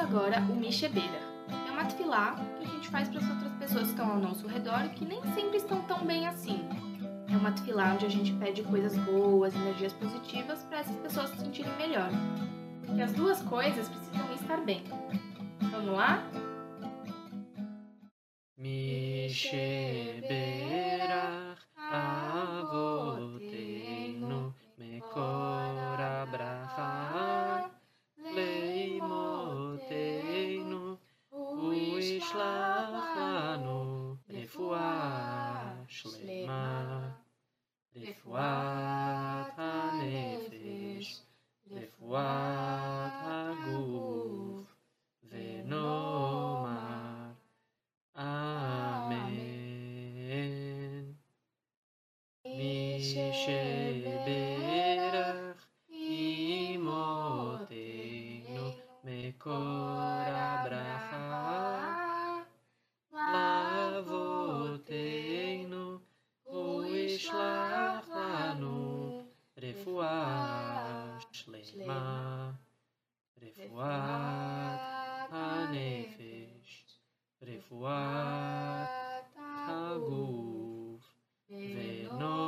Agora o Mishebeira. É uma tefilá que a gente faz para as outras pessoas que estão ao nosso redor e que nem sempre estão tão bem assim. É uma tefilá onde a gente pede coisas boas, energias positivas para essas pessoas se sentirem melhor. Porque as duas coisas precisam estar bem. Vamos lá? Misheberach Uishlach Lanu Refuah Shlema Refuat HaNefesh Refuat HaGuf Venomar. Amen. Misheberach Imotenu Mekor Abraha Anu, Refuah Shlema, Refuah Hanefesh, Refuah Haguf, Venom.